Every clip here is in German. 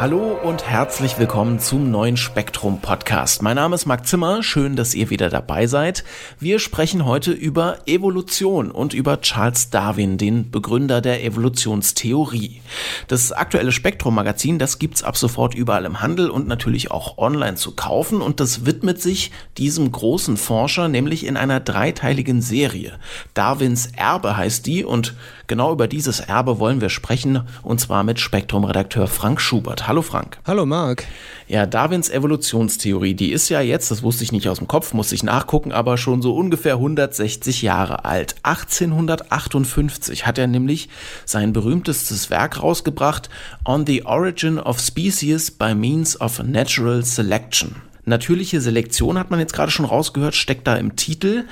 Hallo und herzlich willkommen zum neuen Spektrum Podcast. Mein Name ist Marc Zimmer, schön, dass ihr wieder dabei seid. Wir sprechen heute über Evolution und über Charles Darwin, den Begründer der Evolutionstheorie. Das aktuelle Spektrum Magazin, das gibt's ab sofort überall im Handel und natürlich auch online zu kaufen und das widmet sich diesem großen Forscher, nämlich in einer dreiteiligen Serie. Darwins Erbe heißt die und genau über dieses Erbe wollen wir sprechen und zwar mit Spektrum Redakteur Frank Schubert. Hallo Frank. Hallo Marc. Ja, Darwins Evolutionstheorie, die ist ja jetzt, das wusste ich nicht aus dem Kopf, musste ich nachgucken, aber schon so ungefähr 160 Jahre alt. 1858 hat er nämlich sein berühmtestes Werk rausgebracht, On the Origin of Species by Means of Natural Selection. Natürliche Selektion hat man jetzt gerade schon rausgehört, steckt da im Titel.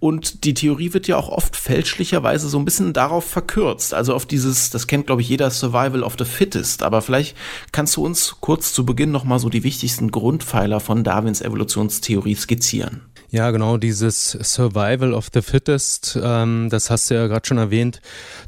Und die Theorie wird ja auch oft fälschlicherweise so ein bisschen darauf verkürzt. Also auf dieses, das kennt glaube ich jeder Survival of the Fittest. Aber vielleicht kannst du uns kurz zu Beginn nochmal so die wichtigsten Grundpfeiler von Darwins Evolutionstheorie skizzieren. Ja, genau, dieses Survival of the Fittest, ähm, das hast du ja gerade schon erwähnt.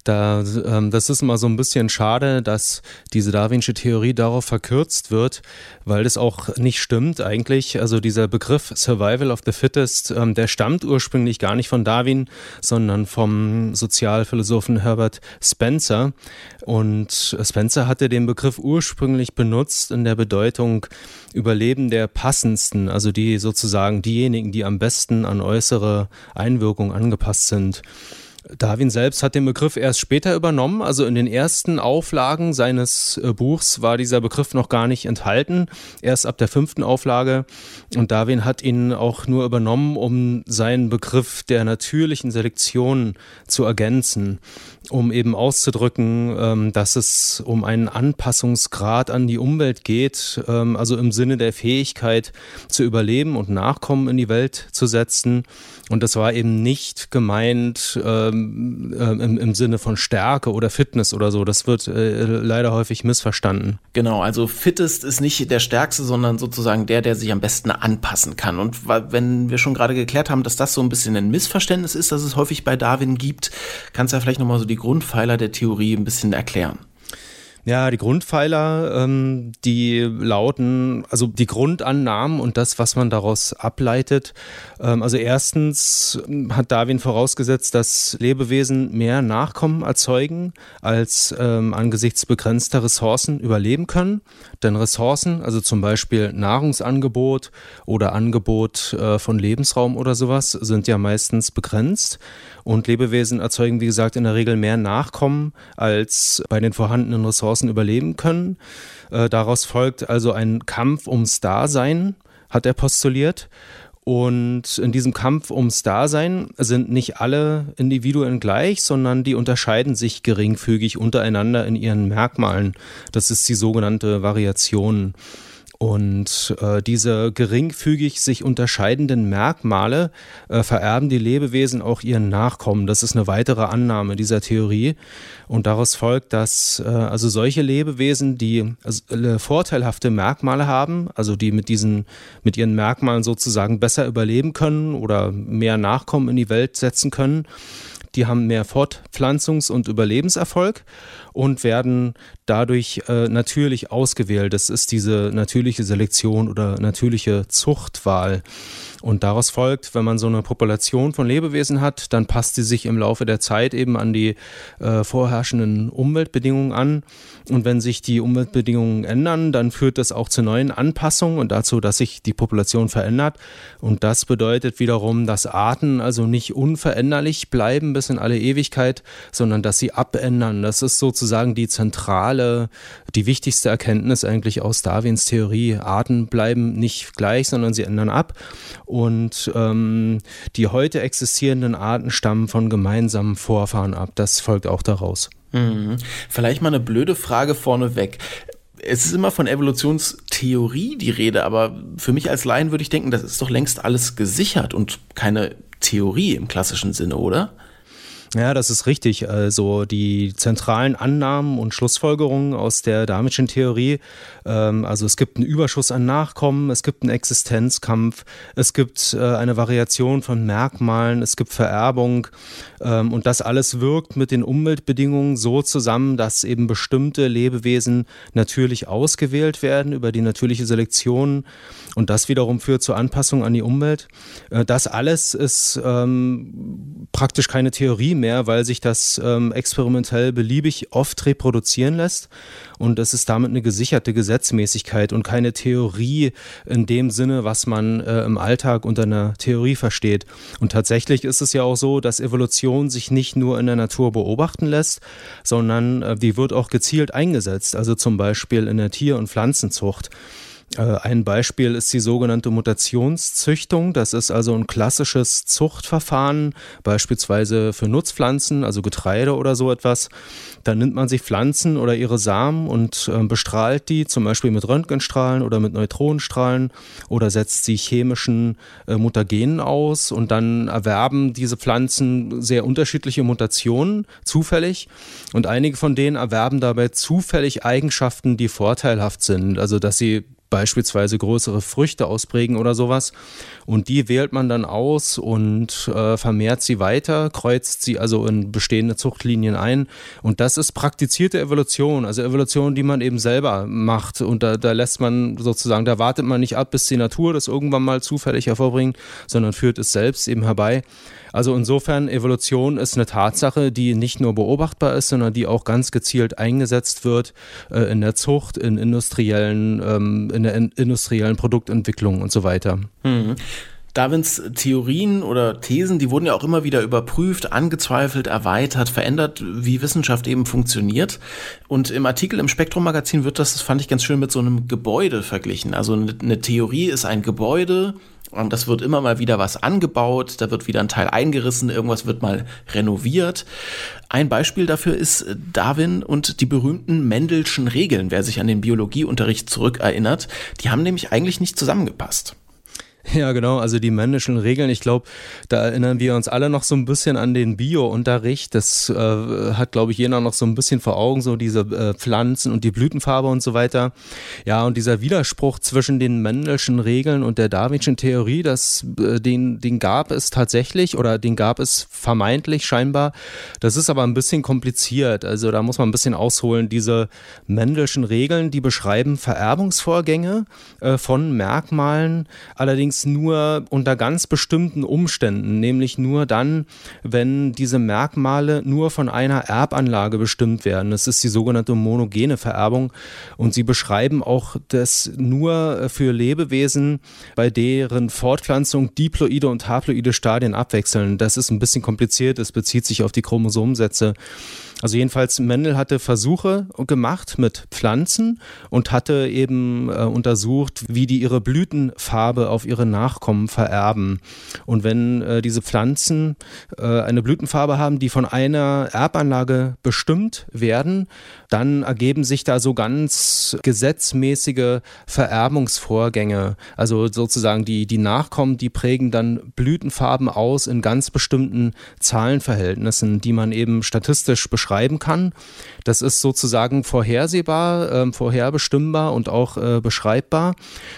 Da, ähm, das ist immer so ein bisschen schade, dass diese Darwinsche Theorie darauf verkürzt wird, weil das auch nicht stimmt eigentlich. Also dieser Begriff Survival of the Fittest, ähm, der stammt ursprünglich gar nicht von Darwin, sondern vom Sozialphilosophen Herbert Spencer. Und Spencer hatte den Begriff ursprünglich benutzt in der Bedeutung Überleben der passendsten, also die sozusagen diejenigen, die am besten an äußere Einwirkungen angepasst sind. Darwin selbst hat den Begriff erst später übernommen. Also in den ersten Auflagen seines äh, Buchs war dieser Begriff noch gar nicht enthalten. Erst ab der fünften Auflage. Und Darwin hat ihn auch nur übernommen, um seinen Begriff der natürlichen Selektion zu ergänzen, um eben auszudrücken, ähm, dass es um einen Anpassungsgrad an die Umwelt geht, ähm, also im Sinne der Fähigkeit zu überleben und Nachkommen in die Welt zu setzen. Und das war eben nicht gemeint, ähm, äh, im, im, Sinne von Stärke oder Fitness oder so. Das wird äh, leider häufig missverstanden. Genau, also fittest ist nicht der Stärkste, sondern sozusagen der, der sich am besten anpassen kann. Und wenn wir schon gerade geklärt haben, dass das so ein bisschen ein Missverständnis ist, dass es häufig bei Darwin gibt, kannst du ja vielleicht nochmal so die Grundpfeiler der Theorie ein bisschen erklären. Ja, die Grundpfeiler, ähm, die lauten, also die Grundannahmen und das, was man daraus ableitet. Ähm, also erstens hat Darwin vorausgesetzt, dass Lebewesen mehr Nachkommen erzeugen, als ähm, angesichts begrenzter Ressourcen überleben können. Denn Ressourcen, also zum Beispiel Nahrungsangebot oder Angebot äh, von Lebensraum oder sowas, sind ja meistens begrenzt. Und Lebewesen erzeugen, wie gesagt, in der Regel mehr Nachkommen, als bei den vorhandenen Ressourcen überleben können. Äh, daraus folgt also ein Kampf ums Dasein, hat er postuliert. Und in diesem Kampf ums Dasein sind nicht alle Individuen gleich, sondern die unterscheiden sich geringfügig untereinander in ihren Merkmalen. Das ist die sogenannte Variation. Und äh, diese geringfügig sich unterscheidenden Merkmale äh, vererben die Lebewesen auch ihren Nachkommen. Das ist eine weitere Annahme dieser Theorie. Und daraus folgt, dass äh, also solche Lebewesen, die also, äh, vorteilhafte Merkmale haben, also die mit diesen, mit ihren Merkmalen sozusagen besser überleben können oder mehr Nachkommen in die Welt setzen können, die haben mehr Fortpflanzungs- und Überlebenserfolg und werden dadurch äh, natürlich ausgewählt. Das ist diese natürliche Selektion oder natürliche Zuchtwahl. Und daraus folgt, wenn man so eine Population von Lebewesen hat, dann passt sie sich im Laufe der Zeit eben an die äh, vorherrschenden Umweltbedingungen an. Und wenn sich die Umweltbedingungen ändern, dann führt das auch zu neuen Anpassungen und dazu, dass sich die Population verändert. Und das bedeutet wiederum, dass Arten also nicht unveränderlich bleiben bis in alle Ewigkeit, sondern dass sie abändern. Das ist sozusagen die zentrale, die wichtigste Erkenntnis eigentlich aus Darwins Theorie. Arten bleiben nicht gleich, sondern sie ändern ab. Und ähm, die heute existierenden Arten stammen von gemeinsamen Vorfahren ab. Das folgt auch daraus. Mhm. Vielleicht mal eine blöde Frage vorneweg. Es ist immer von Evolutionstheorie die Rede, aber für mich als Laien würde ich denken, das ist doch längst alles gesichert und keine Theorie im klassischen Sinne, oder? Ja, das ist richtig. Also die zentralen Annahmen und Schlussfolgerungen aus der Darwinschen Theorie, also es gibt einen Überschuss an Nachkommen, es gibt einen Existenzkampf, es gibt äh, eine Variation von Merkmalen, es gibt Vererbung ähm, und das alles wirkt mit den Umweltbedingungen so zusammen, dass eben bestimmte Lebewesen natürlich ausgewählt werden über die natürliche Selektion und das wiederum führt zur Anpassung an die Umwelt. Äh, das alles ist ähm, praktisch keine Theorie mehr, weil sich das ähm, experimentell beliebig oft reproduzieren lässt. Und es ist damit eine gesicherte Gesetzmäßigkeit und keine Theorie in dem Sinne, was man äh, im Alltag unter einer Theorie versteht. Und tatsächlich ist es ja auch so, dass Evolution sich nicht nur in der Natur beobachten lässt, sondern äh, die wird auch gezielt eingesetzt. Also zum Beispiel in der Tier- und Pflanzenzucht. Äh, ein Beispiel ist die sogenannte Mutationszüchtung. Das ist also ein klassisches Zuchtverfahren, beispielsweise für Nutzpflanzen, also Getreide oder so etwas. Da nimmt man sich Pflanzen oder ihre Samen und äh, bestrahlt die, zum Beispiel mit Röntgenstrahlen oder mit Neutronenstrahlen oder setzt sie chemischen äh, Mutagenen aus und dann erwerben diese Pflanzen sehr unterschiedliche Mutationen zufällig und einige von denen erwerben dabei zufällig Eigenschaften, die vorteilhaft sind, also dass sie beispielsweise größere Früchte ausprägen oder sowas. Und die wählt man dann aus und äh, vermehrt sie weiter, kreuzt sie also in bestehende Zuchtlinien ein. Und das ist praktizierte Evolution, also Evolution, die man eben selber macht. Und da, da lässt man sozusagen, da wartet man nicht ab, bis die Natur das irgendwann mal zufällig hervorbringt, sondern führt es selbst eben herbei. Also insofern, Evolution ist eine Tatsache, die nicht nur beobachtbar ist, sondern die auch ganz gezielt eingesetzt wird äh, in der Zucht, in industriellen, ähm, in der in industriellen Produktentwicklung und so weiter. Mhm. Darwins Theorien oder Thesen, die wurden ja auch immer wieder überprüft, angezweifelt, erweitert, verändert, wie Wissenschaft eben funktioniert. Und im Artikel im Spektrum Magazin wird das, das fand ich ganz schön, mit so einem Gebäude verglichen. Also eine Theorie ist ein Gebäude, das wird immer mal wieder was angebaut, da wird wieder ein Teil eingerissen, irgendwas wird mal renoviert. Ein Beispiel dafür ist Darwin und die berühmten Mendelschen Regeln. Wer sich an den Biologieunterricht zurückerinnert, die haben nämlich eigentlich nicht zusammengepasst. Ja, genau. Also die männlichen Regeln, ich glaube, da erinnern wir uns alle noch so ein bisschen an den Bio-Unterricht. Das äh, hat, glaube ich, jeder noch so ein bisschen vor Augen, so diese äh, Pflanzen und die Blütenfarbe und so weiter. Ja, und dieser Widerspruch zwischen den männlichen Regeln und der Darwinschen Theorie, das, äh, den, den gab es tatsächlich oder den gab es vermeintlich scheinbar. Das ist aber ein bisschen kompliziert. Also da muss man ein bisschen ausholen. Diese männlichen Regeln, die beschreiben Vererbungsvorgänge äh, von Merkmalen, allerdings allerdings nur unter ganz bestimmten Umständen, nämlich nur dann, wenn diese Merkmale nur von einer Erbanlage bestimmt werden. Das ist die sogenannte monogene Vererbung und sie beschreiben auch das nur für Lebewesen, bei deren Fortpflanzung diploide und haploide Stadien abwechseln. Das ist ein bisschen kompliziert, es bezieht sich auf die Chromosomensätze. Also jedenfalls Mendel hatte Versuche gemacht mit Pflanzen und hatte eben äh, untersucht, wie die ihre Blütenfarbe auf ihre Nachkommen vererben. Und wenn äh, diese Pflanzen äh, eine Blütenfarbe haben, die von einer Erbanlage bestimmt werden, dann ergeben sich da so ganz gesetzmäßige Vererbungsvorgänge. Also sozusagen die, die Nachkommen, die prägen dann Blütenfarben aus in ganz bestimmten Zahlenverhältnissen, die man eben statistisch beschreibt beschreiben kann. Das ist sozusagen vorhersehbar, äh, vorherbestimmbar und auch äh, beschreibbar.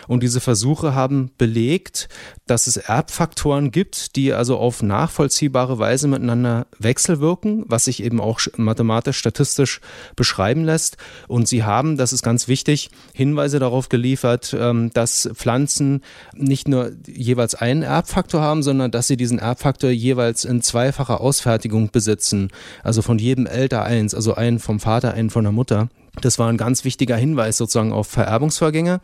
Und diese Versuche haben belegt, dass es Erbfaktoren gibt, die also auf nachvollziehbare Weise miteinander wechselwirken, was sich eben auch mathematisch, statistisch beschreiben lässt. Und sie haben, das ist ganz wichtig, Hinweise darauf geliefert, ähm, dass Pflanzen nicht nur jeweils einen Erbfaktor haben, sondern dass sie diesen Erbfaktor jeweils in zweifacher Ausfertigung besitzen. Also von jedem Elter eins, also einen vom Vater, einen von der Mutter. Das war ein ganz wichtiger Hinweis sozusagen auf Vererbungsvorgänge.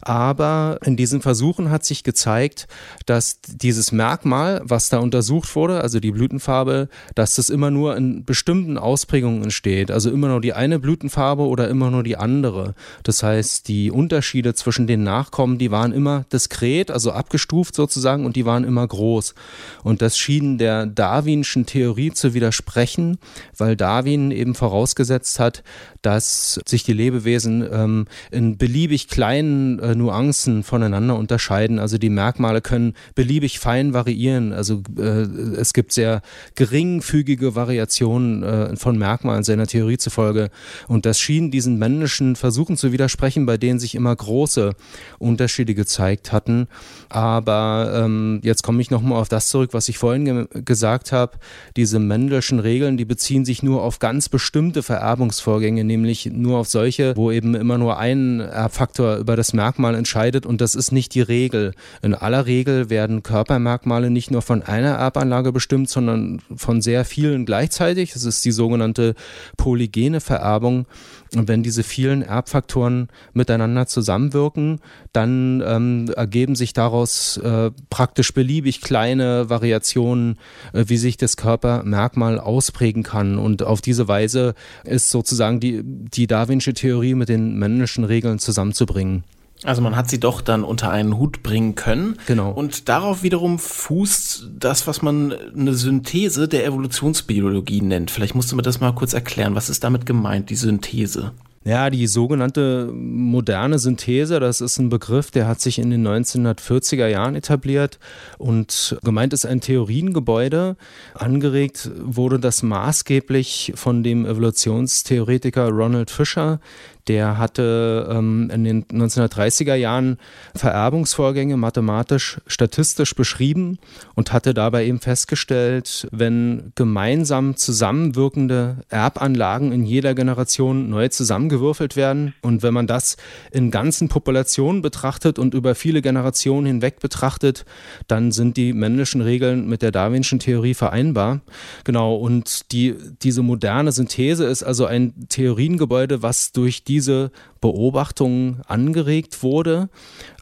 Aber in diesen Versuchen hat sich gezeigt, dass dieses Merkmal, was da untersucht wurde, also die Blütenfarbe, dass das immer nur in bestimmten Ausprägungen entsteht. Also immer nur die eine Blütenfarbe oder immer nur die andere. Das heißt, die Unterschiede zwischen den Nachkommen, die waren immer diskret, also abgestuft sozusagen, und die waren immer groß. Und das schien der Darwinschen Theorie zu widersprechen, weil Darwin eben vorausgesetzt hat, dass sich die Lebewesen ähm, in beliebig kleinen äh, Nuancen voneinander unterscheiden. Also die Merkmale können beliebig fein variieren. Also äh, es gibt sehr geringfügige Variationen äh, von Merkmalen seiner Theorie zufolge. Und das schien diesen männlichen Versuchen zu widersprechen, bei denen sich immer große Unterschiede gezeigt hatten. Aber ähm, jetzt komme ich nochmal auf das zurück, was ich vorhin ge gesagt habe. Diese Mendelschen Regeln, die beziehen sich nur auf ganz bestimmte Vererbungsvorgänge, nämlich nur auf solche, wo eben immer nur ein Erbfaktor über das Merkmal entscheidet und das ist nicht die Regel. In aller Regel werden Körpermerkmale nicht nur von einer Erbanlage bestimmt, sondern von sehr vielen gleichzeitig. Das ist die sogenannte polygene Vererbung. Und wenn diese vielen Erbfaktoren miteinander zusammenwirken, dann ähm, ergeben sich daraus äh, praktisch beliebig kleine Variationen, äh, wie sich das Körpermerkmal ausprägen kann. Und auf diese Weise ist sozusagen die, die Darwinsche Theorie mit den männlichen Regeln zusammenzubringen. Also man hat sie doch dann unter einen Hut bringen können. Genau. Und darauf wiederum fußt das, was man eine Synthese der Evolutionsbiologie nennt. Vielleicht musst du mir das mal kurz erklären. Was ist damit gemeint, die Synthese? Ja, die sogenannte moderne Synthese, das ist ein Begriff, der hat sich in den 1940er Jahren etabliert und gemeint ist ein Theoriengebäude. Angeregt wurde das maßgeblich von dem Evolutionstheoretiker Ronald Fisher, der hatte ähm, in den 1930er Jahren Vererbungsvorgänge mathematisch, statistisch beschrieben und hatte dabei eben festgestellt, wenn gemeinsam zusammenwirkende Erbanlagen in jeder Generation neu zusammengewürfelt werden und wenn man das in ganzen Populationen betrachtet und über viele Generationen hinweg betrachtet, dann sind die männlichen Regeln mit der Darwinschen Theorie vereinbar. Genau, und die, diese moderne Synthese ist also ein Theoriengebäude, was durch die diese Beobachtungen angeregt wurde.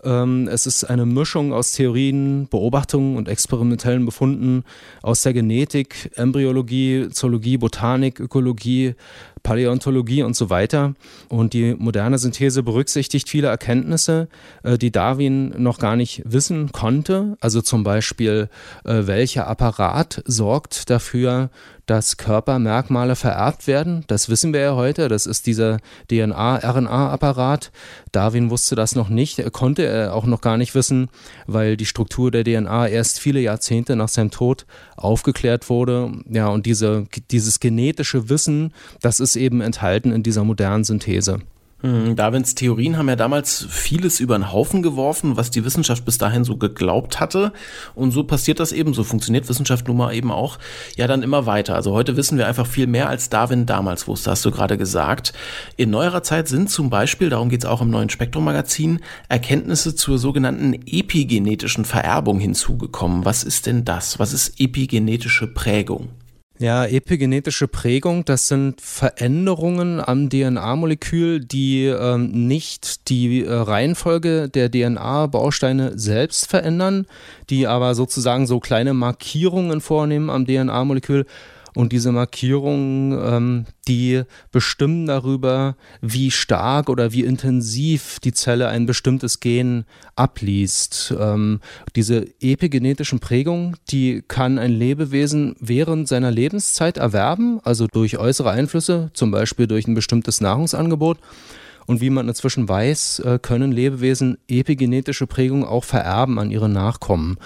Ähm, es ist eine Mischung aus Theorien, Beobachtungen und experimentellen Befunden aus der Genetik, Embryologie, Zoologie, Botanik, Ökologie, Paläontologie und so weiter. Und die moderne Synthese berücksichtigt viele Erkenntnisse, äh, die Darwin noch gar nicht wissen konnte. Also zum Beispiel, äh, welcher Apparat sorgt dafür, dass Körpermerkmale vererbt werden. Das wissen wir ja heute. Das ist dieser DNA-RNA-Apparat. Darwin wusste das noch nicht, konnte er auch noch gar nicht wissen, weil die Struktur der DNA erst viele Jahrzehnte nach seinem Tod aufgeklärt wurde. Ja, und diese, dieses genetische Wissen, das ist eben enthalten in dieser modernen Synthese. Hm, Darwins Theorien haben ja damals vieles über den Haufen geworfen, was die Wissenschaft bis dahin so geglaubt hatte. Und so passiert das eben, so funktioniert Wissenschaft nun mal eben auch, ja dann immer weiter. Also heute wissen wir einfach viel mehr, als Darwin damals wusste, hast du gerade gesagt. In neuerer Zeit sind zum Beispiel, darum geht es auch im neuen Spektrum-Magazin, Erkenntnisse zur sogenannten epigenetischen Vererbung hinzugekommen. Was ist denn das? Was ist epigenetische Prägung? Ja, epigenetische Prägung, das sind Veränderungen am DNA-Molekül, die ähm, nicht die äh, Reihenfolge der DNA-Bausteine selbst verändern, die aber sozusagen so kleine Markierungen vornehmen am DNA-Molekül und diese Markierungen, ähm, die bestimmen darüber, wie stark oder wie intensiv die Zelle ein bestimmtes Gen abliest. Ähm, diese epigenetischen Prägungen, die kann ein Lebewesen während seiner Lebenszeit erwerben, also durch äußere Einflüsse, zum Beispiel durch ein bestimmtes Nahrungsangebot. Und wie man inzwischen weiß, äh, können Lebewesen epigenetische Prägungen auch vererben an ihre Nachkommen.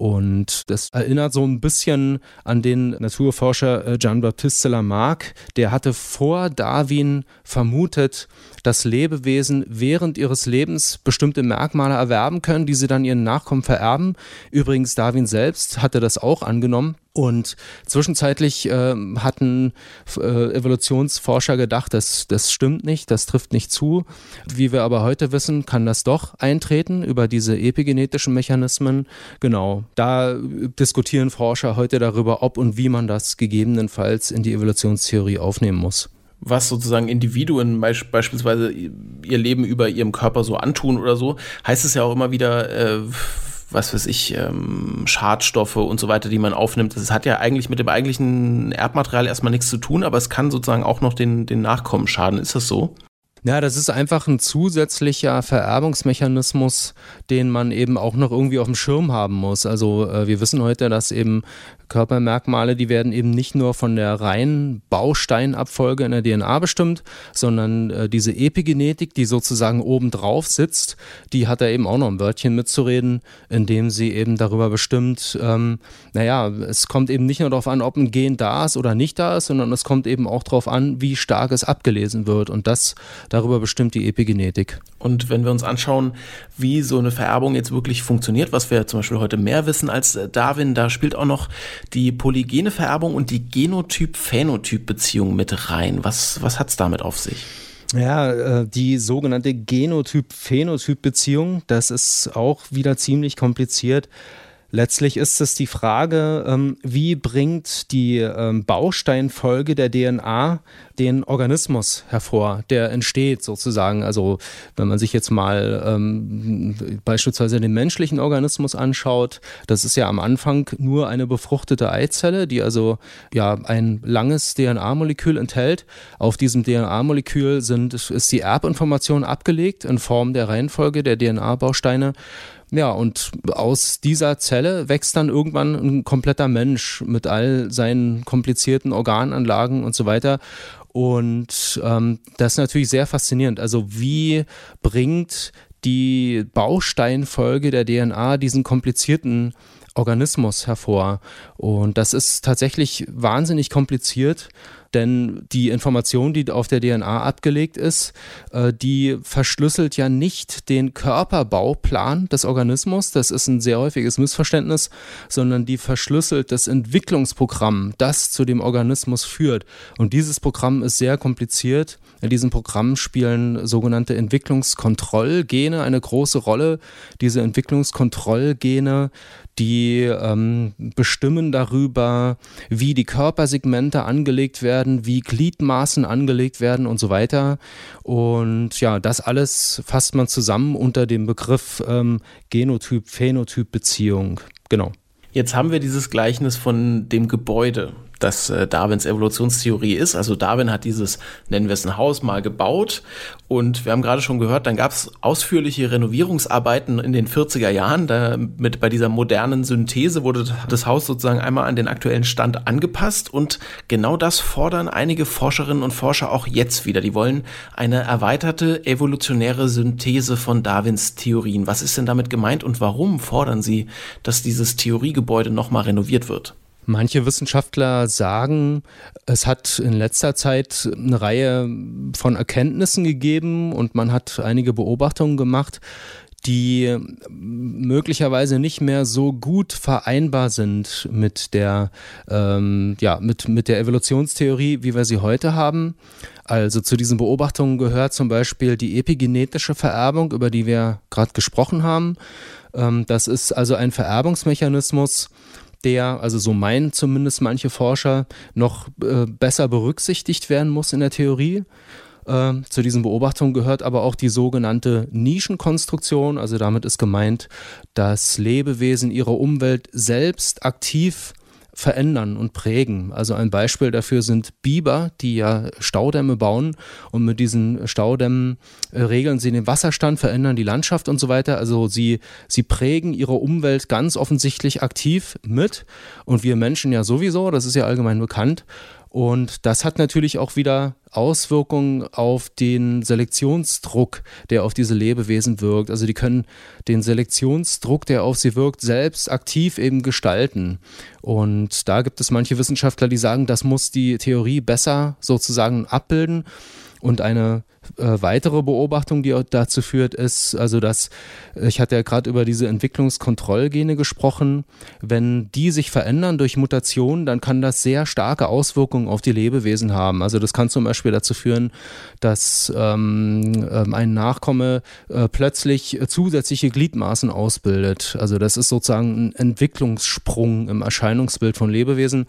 Und das erinnert so ein bisschen an den Naturforscher äh, Jean-Baptiste Lamarck. Der hatte vor Darwin vermutet, dass Lebewesen während ihres Lebens bestimmte Merkmale erwerben können, die sie dann ihren Nachkommen vererben. Übrigens, Darwin selbst hatte das auch angenommen. Und zwischenzeitlich äh, hatten äh, Evolutionsforscher gedacht, das, das stimmt nicht, das trifft nicht zu. Wie wir aber heute wissen, kann das doch eintreten über diese epigenetischen Mechanismen. Genau, da diskutieren Forscher heute darüber, ob und wie man das gegebenenfalls in die Evolutionstheorie aufnehmen muss was sozusagen Individuen beispielsweise ihr Leben über ihrem Körper so antun oder so, heißt es ja auch immer wieder, äh, was weiß ich, ähm, Schadstoffe und so weiter, die man aufnimmt. Das hat ja eigentlich mit dem eigentlichen Erbmaterial erstmal nichts zu tun, aber es kann sozusagen auch noch den, den Nachkommen schaden. Ist das so? Ja, das ist einfach ein zusätzlicher Vererbungsmechanismus, den man eben auch noch irgendwie auf dem Schirm haben muss. Also äh, wir wissen heute, dass eben Körpermerkmale, die werden eben nicht nur von der reinen Bausteinabfolge in der DNA bestimmt, sondern äh, diese Epigenetik, die sozusagen oben drauf sitzt, die hat da eben auch noch ein Wörtchen mitzureden, indem sie eben darüber bestimmt, ähm, naja, es kommt eben nicht nur darauf an, ob ein Gen da ist oder nicht da ist, sondern es kommt eben auch darauf an, wie stark es abgelesen wird. Und das darüber bestimmt die Epigenetik. Und wenn wir uns anschauen, wie so eine Vererbung jetzt wirklich funktioniert, was wir zum Beispiel heute mehr wissen als äh, Darwin, da spielt auch noch die polygene Vererbung und die Genotyp-Phänotyp-Beziehung mit rein. Was, was hat es damit auf sich? Ja, äh, die sogenannte Genotyp-Phänotyp-Beziehung, das ist auch wieder ziemlich kompliziert. Letztlich ist es die Frage, ähm, wie bringt die ähm, Bausteinfolge der DNA den Organismus hervor, der entsteht sozusagen. Also wenn man sich jetzt mal ähm, beispielsweise den menschlichen Organismus anschaut, das ist ja am Anfang nur eine befruchtete Eizelle, die also ja ein langes DNA-Molekül enthält. Auf diesem DNA-Molekül sind ist die Erbinformation abgelegt in Form der Reihenfolge der DNA-Bausteine. Ja, und aus dieser Zelle wächst dann irgendwann ein kompletter Mensch mit all seinen komplizierten Organanlagen und so weiter. Und ähm, das ist natürlich sehr faszinierend. Also wie bringt die Bausteinfolge der DNA diesen komplizierten Organismus hervor? Und das ist tatsächlich wahnsinnig kompliziert denn die Information, die auf der DNA abgelegt ist, äh, die verschlüsselt ja nicht den Körperbauplan des Organismus, das ist ein sehr häufiges Missverständnis, sondern die verschlüsselt das Entwicklungsprogramm, das zu dem Organismus führt. Und dieses Programm ist sehr kompliziert. In diesem Programm spielen sogenannte Entwicklungskontrollgene eine große Rolle. Diese Entwicklungskontrollgene, die ähm, bestimmen darüber, wie die Körpersegmente angelegt werden, wie Gliedmaßen angelegt werden und so weiter. Und ja, das alles fasst man zusammen unter dem Begriff ähm, Genotyp-Phänotyp-Beziehung. Genau. Jetzt haben wir dieses Gleichnis von dem Gebäude das äh, Darwins Evolutionstheorie ist. Also Darwin hat dieses, nennen wir es ein Haus, mal gebaut und wir haben gerade schon gehört, dann gab es ausführliche Renovierungsarbeiten in den 40er Jahren. Da mit bei dieser modernen Synthese wurde das Haus sozusagen einmal an den aktuellen Stand angepasst und genau das fordern einige Forscherinnen und Forscher auch jetzt wieder. Die wollen eine erweiterte evolutionäre Synthese von Darwins Theorien. Was ist denn damit gemeint und warum fordern sie, dass dieses Theoriegebäude nochmal renoviert wird? Manche Wissenschaftler sagen, es hat in letzter Zeit eine Reihe von Erkenntnissen gegeben und man hat einige Beobachtungen gemacht, die möglicherweise nicht mehr so gut vereinbar sind mit der, ähm, ja, mit, mit der Evolutionstheorie, wie wir sie heute haben. Also zu diesen Beobachtungen gehört zum Beispiel die epigenetische Vererbung, über die wir gerade gesprochen haben. Ähm, das ist also ein Vererbungsmechanismus, der, also so meinen zumindest manche Forscher, noch äh, besser berücksichtigt werden muss in der Theorie. Äh, zu diesen Beobachtungen gehört aber auch die sogenannte Nischenkonstruktion. Also damit ist gemeint, dass Lebewesen ihre Umwelt selbst aktiv verändern und prägen. Also ein Beispiel dafür sind Biber, die ja Staudämme bauen und mit diesen Staudämmen äh, regeln sie den Wasserstand, verändern die Landschaft und so weiter. Also sie, sie prägen ihre Umwelt ganz offensichtlich aktiv mit und wir Menschen ja sowieso, das ist ja allgemein bekannt. Und das hat natürlich auch wieder Auswirkungen auf den Selektionsdruck, der auf diese Lebewesen wirkt. Also die können den Selektionsdruck, der auf sie wirkt, selbst aktiv eben gestalten. Und da gibt es manche Wissenschaftler, die sagen, das muss die Theorie besser sozusagen abbilden. Und eine äh, weitere Beobachtung, die dazu führt, ist, also dass, ich hatte ja gerade über diese Entwicklungskontrollgene gesprochen, wenn die sich verändern durch Mutationen, dann kann das sehr starke Auswirkungen auf die Lebewesen haben. Also das kann zum Beispiel dazu führen, dass ähm, ähm ein Nachkomme äh, plötzlich zusätzliche Gliedmaßen ausbildet. Also das ist sozusagen ein Entwicklungssprung im Erscheinungsbild von Lebewesen.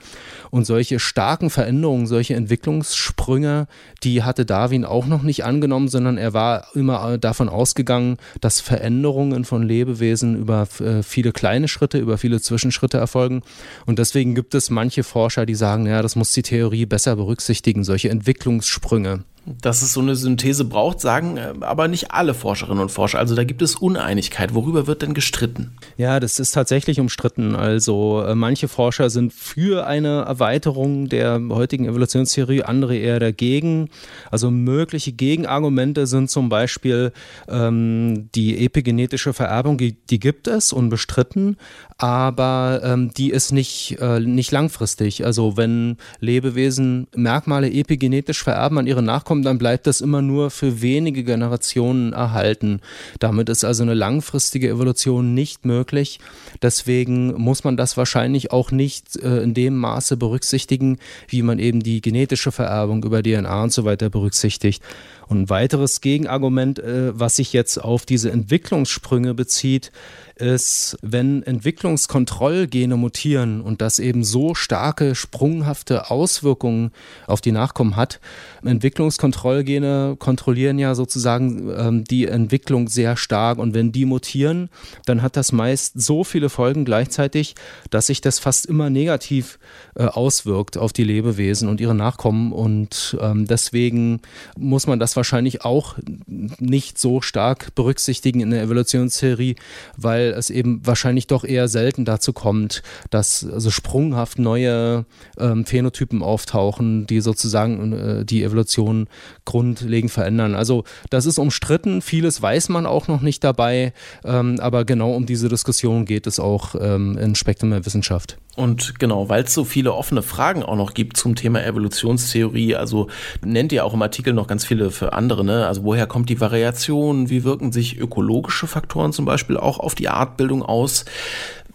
Und solche starken Veränderungen, solche Entwicklungssprünge, die hatte Darwin auch noch nicht angenommen, sondern er war immer davon ausgegangen, dass Veränderungen von Lebewesen über äh, viele kleine Schritte, über viele Zwischenschritte erfolgen. Und deswegen gibt es manche Forscher, die sagen, ja, das muss die Theorie besser berücksichtigen, solche Entwicklungssprünge. Dass es so eine Synthese braucht, sagen äh, aber nicht alle Forscherinnen und Forscher. Also da gibt es Uneinigkeit. Worüber wird denn gestritten? Ja, das ist tatsächlich umstritten. Also äh, manche Forscher sind für eine Erweiterung der heutigen Evolutionstheorie, andere eher dagegen. Also mögliche Gegenargumente sind zum Beispiel ähm, die epigenetische Vererbung, die, die, gibt es, unbestritten, aber ähm, die ist nicht, äh, nicht langfristig. Also wenn Lebewesen Merkmale epigenetisch vererben an ihre Nachkommen, kommt, dann bleibt das immer nur für wenige Generationen erhalten. Damit ist also eine langfristige Evolution nicht möglich. Deswegen muss man das wahrscheinlich auch nicht äh, in dem Maße berücksichtigen, wie man eben die genetische Vererbung über DNA und so weiter berücksichtigt. Und ein weiteres Gegenargument, äh, was sich jetzt auf diese Entwicklungssprünge bezieht, ist, wenn Entwicklungskontrollgene mutieren und das eben so starke, sprunghafte Auswirkungen auf die Nachkommen hat. Entwicklungskontrollgene kontrollieren ja sozusagen ähm, die Entwicklung sehr stark und wenn die mutieren, dann hat das meist so viele Folgen gleichzeitig, dass sich das fast immer negativ äh, auswirkt auf die Lebewesen und ihre Nachkommen und ähm, deswegen muss man das wahrscheinlich auch nicht so stark berücksichtigen in der Evolutionstheorie, weil es eben wahrscheinlich doch eher selten dazu kommt, dass also sprunghaft neue ähm, Phänotypen auftauchen, die sozusagen äh, die Evolution grundlegend verändern. Also das ist umstritten, vieles weiß man auch noch nicht dabei, ähm, aber genau um diese Diskussion geht es auch ähm, in Spektrum der Wissenschaft. Und genau, weil es so viele offene Fragen auch noch gibt zum Thema Evolutionstheorie, also nennt ihr auch im Artikel noch ganz viele für andere, ne? Also woher kommt die Variation? Wie wirken sich ökologische Faktoren zum Beispiel auch auf die Artbildung aus?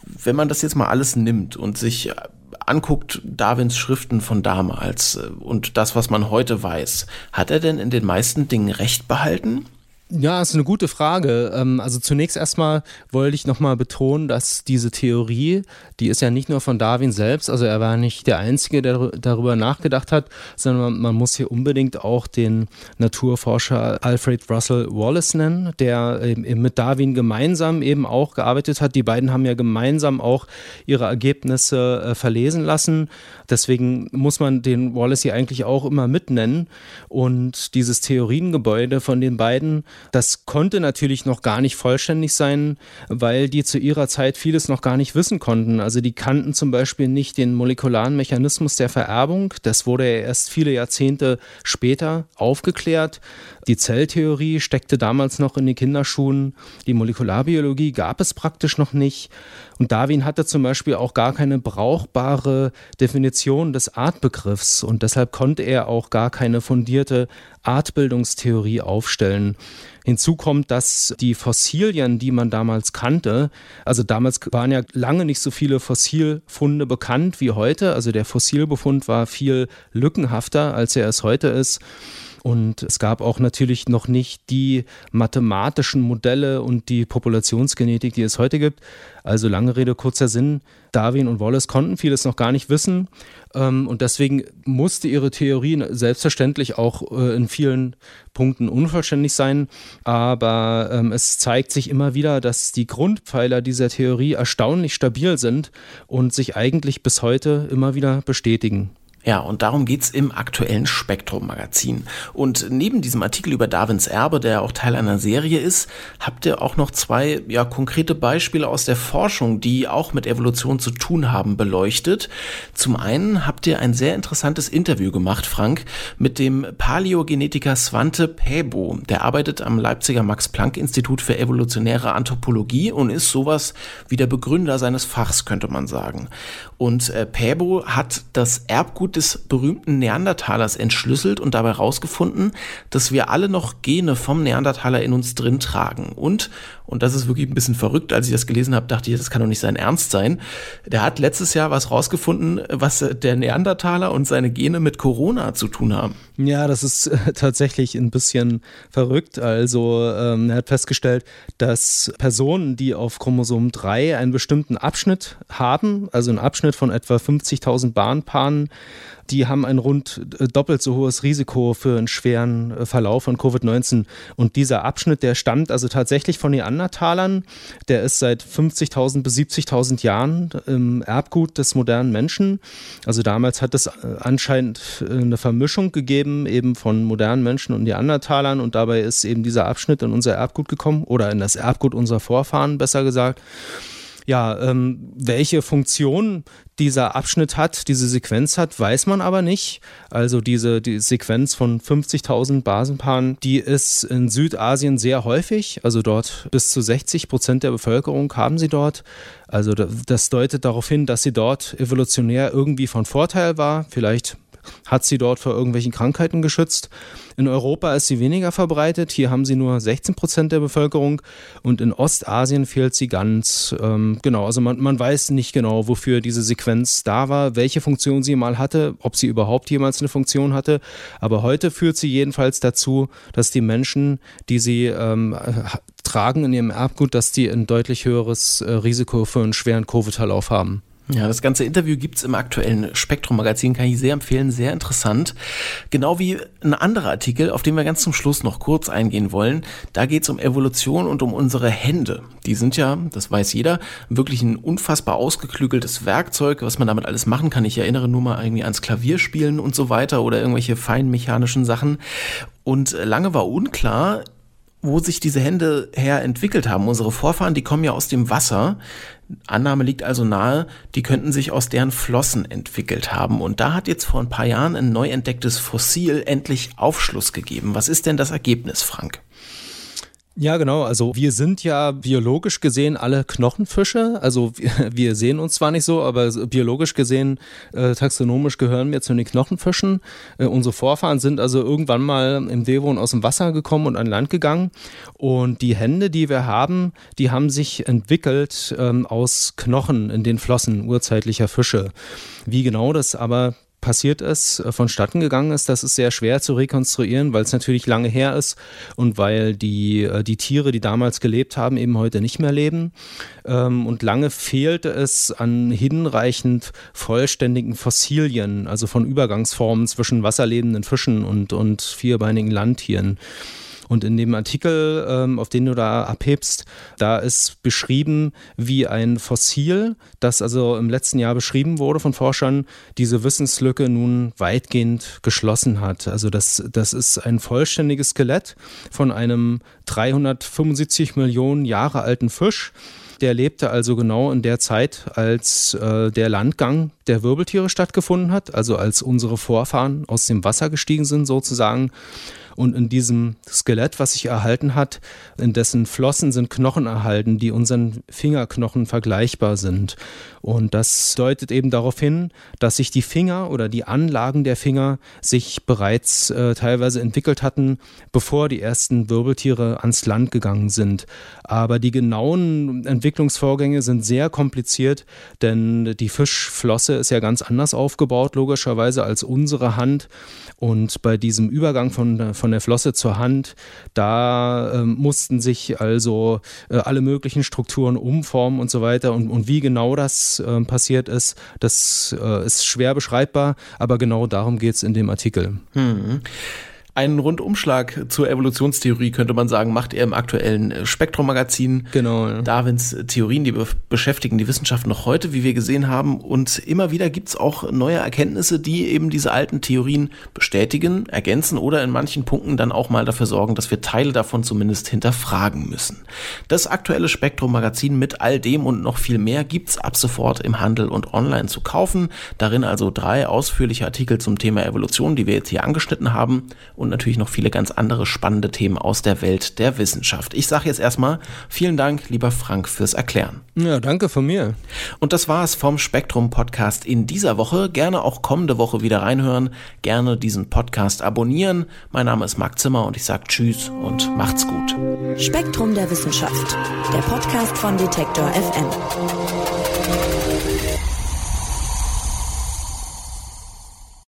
Wenn man das jetzt mal alles nimmt und sich anguckt, Darwins Schriften von damals äh, und das, was man heute weiß, hat er denn in den meisten Dingen recht behalten? Ja, ist eine gute Frage. Ähm, also zunächst erstmal wollte ich nochmal betonen, dass diese Theorie, die ist ja nicht nur von Darwin selbst, also er war nicht der Einzige, der darüber nachgedacht hat, sondern man muss hier unbedingt auch den Naturforscher Alfred Russel Wallace nennen, der mit Darwin gemeinsam eben auch gearbeitet hat. Die beiden haben ja gemeinsam auch ihre Ergebnisse äh, verlesen lassen. Deswegen muss man den Wallace hier eigentlich auch immer mitnennen. Und dieses Theoriengebäude von den beiden, das konnte natürlich noch gar nicht vollständig sein, weil die zu ihrer Zeit vieles noch gar nicht wissen konnten. Also die kannten zum Beispiel nicht den molekularen Mechanismus der Vererbung. Das wurde erst viele Jahrzehnte später aufgeklärt. Die Zelltheorie steckte damals noch in den Kinderschuhen. Die Molekularbiologie gab es praktisch noch nicht. Und Darwin hatte zum Beispiel auch gar keine brauchbare Definition des Artbegriffs und deshalb konnte er auch gar keine fundierte Artbildungstheorie aufstellen. Hinzu kommt, dass die Fossilien, die man damals kannte, also damals waren ja lange nicht so viele Fossilfunde bekannt wie heute, also der Fossilbefund war viel lückenhafter, als er es heute ist. Und es gab auch natürlich noch nicht die mathematischen Modelle und die Populationsgenetik, die es heute gibt. Also lange Rede, kurzer Sinn. Darwin und Wallace konnten vieles noch gar nicht wissen. Ähm, und deswegen musste ihre Theorie selbstverständlich auch äh, in vielen Punkten unvollständig sein. Aber ähm, es zeigt sich immer wieder, dass die Grundpfeiler dieser Theorie erstaunlich stabil sind und sich eigentlich bis heute immer wieder bestätigen. Ja, und darum geht's im aktuellen Spektrum-Magazin. Und neben diesem Artikel über Darwins Erbe, der auch Teil einer Serie ist, habt ihr auch noch zwei ja, konkrete Beispiele aus der Forschung, die auch mit Evolution zu tun haben, beleuchtet. Zum einen habt ihr ein sehr interessantes Interview gemacht, Frank, mit dem Paläogenetiker Svante Pääbo. Der arbeitet am Leipziger Max-Planck-Institut für evolutionäre Anthropologie und ist sowas wie der Begründer seines Fachs, könnte man sagen. Und äh, Pääbo hat das Erbgut des berühmten Neandertalers entschlüsselt und dabei herausgefunden, dass wir alle noch Gene vom Neandertaler in uns drin tragen. Und, und das ist wirklich ein bisschen verrückt, als ich das gelesen habe, dachte ich, das kann doch nicht sein Ernst sein. Der hat letztes Jahr was rausgefunden, was der Neandertaler und seine Gene mit Corona zu tun haben. Ja, das ist äh, tatsächlich ein bisschen verrückt. Also ähm, er hat festgestellt, dass Personen, die auf Chromosom 3 einen bestimmten Abschnitt haben, also einen Abschnitt von etwa 50.000 Bahnpaaren, die haben ein rund äh, doppelt so hohes Risiko für einen schweren äh, Verlauf von Covid-19. Und dieser Abschnitt, der stammt also tatsächlich von Neandertalern. Der ist seit 50.000 bis 70.000 Jahren im Erbgut des modernen Menschen. Also damals hat es äh, anscheinend eine Vermischung gegeben, eben von modernen Menschen und Neandertalern. Und dabei ist eben dieser Abschnitt in unser Erbgut gekommen oder in das Erbgut unserer Vorfahren, besser gesagt. Ja, ähm, welche Funktion dieser Abschnitt hat, diese Sequenz hat, weiß man aber nicht. Also diese die Sequenz von 50.000 Basenpaaren, die ist in Südasien sehr häufig. Also dort bis zu 60 Prozent der Bevölkerung haben sie dort. Also das deutet darauf hin, dass sie dort evolutionär irgendwie von Vorteil war. Vielleicht hat sie dort vor irgendwelchen Krankheiten geschützt. In Europa ist sie weniger verbreitet. Hier haben sie nur 16 Prozent der Bevölkerung und in Ostasien fehlt sie ganz. Ähm, genau, also man, man weiß nicht genau, wofür diese Sequenz da war, welche Funktion sie mal hatte, ob sie überhaupt jemals eine Funktion hatte. Aber heute führt sie jedenfalls dazu, dass die Menschen, die sie ähm, tragen in ihrem Erbgut, dass die ein deutlich höheres äh, Risiko für einen schweren Covid-Verlauf haben. Ja, das ganze Interview gibt's im aktuellen Spektrum-Magazin, kann ich sehr empfehlen, sehr interessant. Genau wie ein anderer Artikel, auf den wir ganz zum Schluss noch kurz eingehen wollen. Da geht's um Evolution und um unsere Hände. Die sind ja, das weiß jeder, wirklich ein unfassbar ausgeklügeltes Werkzeug, was man damit alles machen kann. Ich erinnere nur mal irgendwie ans Klavierspielen und so weiter oder irgendwelche feinmechanischen Sachen. Und lange war unklar, wo sich diese Hände her entwickelt haben. Unsere Vorfahren, die kommen ja aus dem Wasser. Annahme liegt also nahe, die könnten sich aus deren Flossen entwickelt haben. Und da hat jetzt vor ein paar Jahren ein neu entdecktes Fossil endlich Aufschluss gegeben. Was ist denn das Ergebnis, Frank? Ja, genau. Also wir sind ja biologisch gesehen alle Knochenfische. Also wir, sehen uns zwar nicht so, aber biologisch gesehen, äh, taxonomisch gehören wir zu den Knochenfischen. Äh, unsere Vorfahren sind also irgendwann mal im Devon aus dem Wasser gekommen und an Land gegangen. Und die Hände, die wir haben, die haben sich entwickelt ähm, aus Knochen in den Flossen urzeitlicher Fische. Wie genau das aber passiert ist, äh, vonstatten gegangen ist, das ist sehr schwer zu rekonstruieren, weil es natürlich lange her ist und weil die, äh, die Tiere, die damals gelebt haben, eben heute nicht mehr leben. Ähm, und lange fehlte es an hinreichend vollständigen Fossilien, also von Übergangsformen zwischen wasserlebenden Fischen und, und vierbeinigen Landtieren. Und in dem Artikel, ähm, auf den du da abhebst, da ist beschrieben, wie ein Fossil, das also im letzten Jahr beschrieben wurde von Forschern, diese Wissenslücke nun weitgehend geschlossen hat. Also das, das ist ein vollständiges Skelett von einem 375 Millionen Jahre alten Fisch. Der lebte also genau in der Zeit, als äh, der Landgang der Wirbeltiere stattgefunden hat, also als unsere Vorfahren aus dem Wasser gestiegen sind sozusagen. Und in diesem Skelett, was sich erhalten hat, in dessen Flossen sind Knochen erhalten, die unseren Fingerknochen vergleichbar sind. Und das deutet eben darauf hin, dass sich die Finger oder die Anlagen der Finger sich bereits äh, teilweise entwickelt hatten, bevor die ersten Wirbeltiere ans Land gegangen sind. Aber die genauen Entwicklungsvorgänge sind sehr kompliziert, denn die Fischflosse ist ja ganz anders aufgebaut, logischerweise, als unsere Hand. Und bei diesem Übergang von, von der Flosse zur Hand, da äh, mussten sich also äh, alle möglichen Strukturen umformen und so weiter. Und, und wie genau das äh, passiert ist, das äh, ist schwer beschreibbar, aber genau darum geht es in dem Artikel. Hm. Einen Rundumschlag zur Evolutionstheorie könnte man sagen, macht er im aktuellen äh, Spektrum-Magazin. Genau. Ja. Darwins Theorien, die be beschäftigen die Wissenschaft noch heute, wie wir gesehen haben. Und immer wieder gibt's auch neue Erkenntnisse, die eben diese alten Theorien bestätigen, ergänzen oder in manchen Punkten dann auch mal dafür sorgen, dass wir Teile davon zumindest hinterfragen müssen. Das aktuelle Spektrum-Magazin mit all dem und noch viel mehr gibt's ab sofort im Handel und online zu kaufen. Darin also drei ausführliche Artikel zum Thema Evolution, die wir jetzt hier angeschnitten haben. Und und natürlich noch viele ganz andere spannende Themen aus der Welt der Wissenschaft. Ich sage jetzt erstmal vielen Dank, lieber Frank, fürs Erklären. Ja, danke von mir. Und das war es vom Spektrum Podcast in dieser Woche. Gerne auch kommende Woche wieder reinhören. Gerne diesen Podcast abonnieren. Mein Name ist Marc Zimmer und ich sage Tschüss und macht's gut. Spektrum der Wissenschaft, der Podcast von Detektor FM.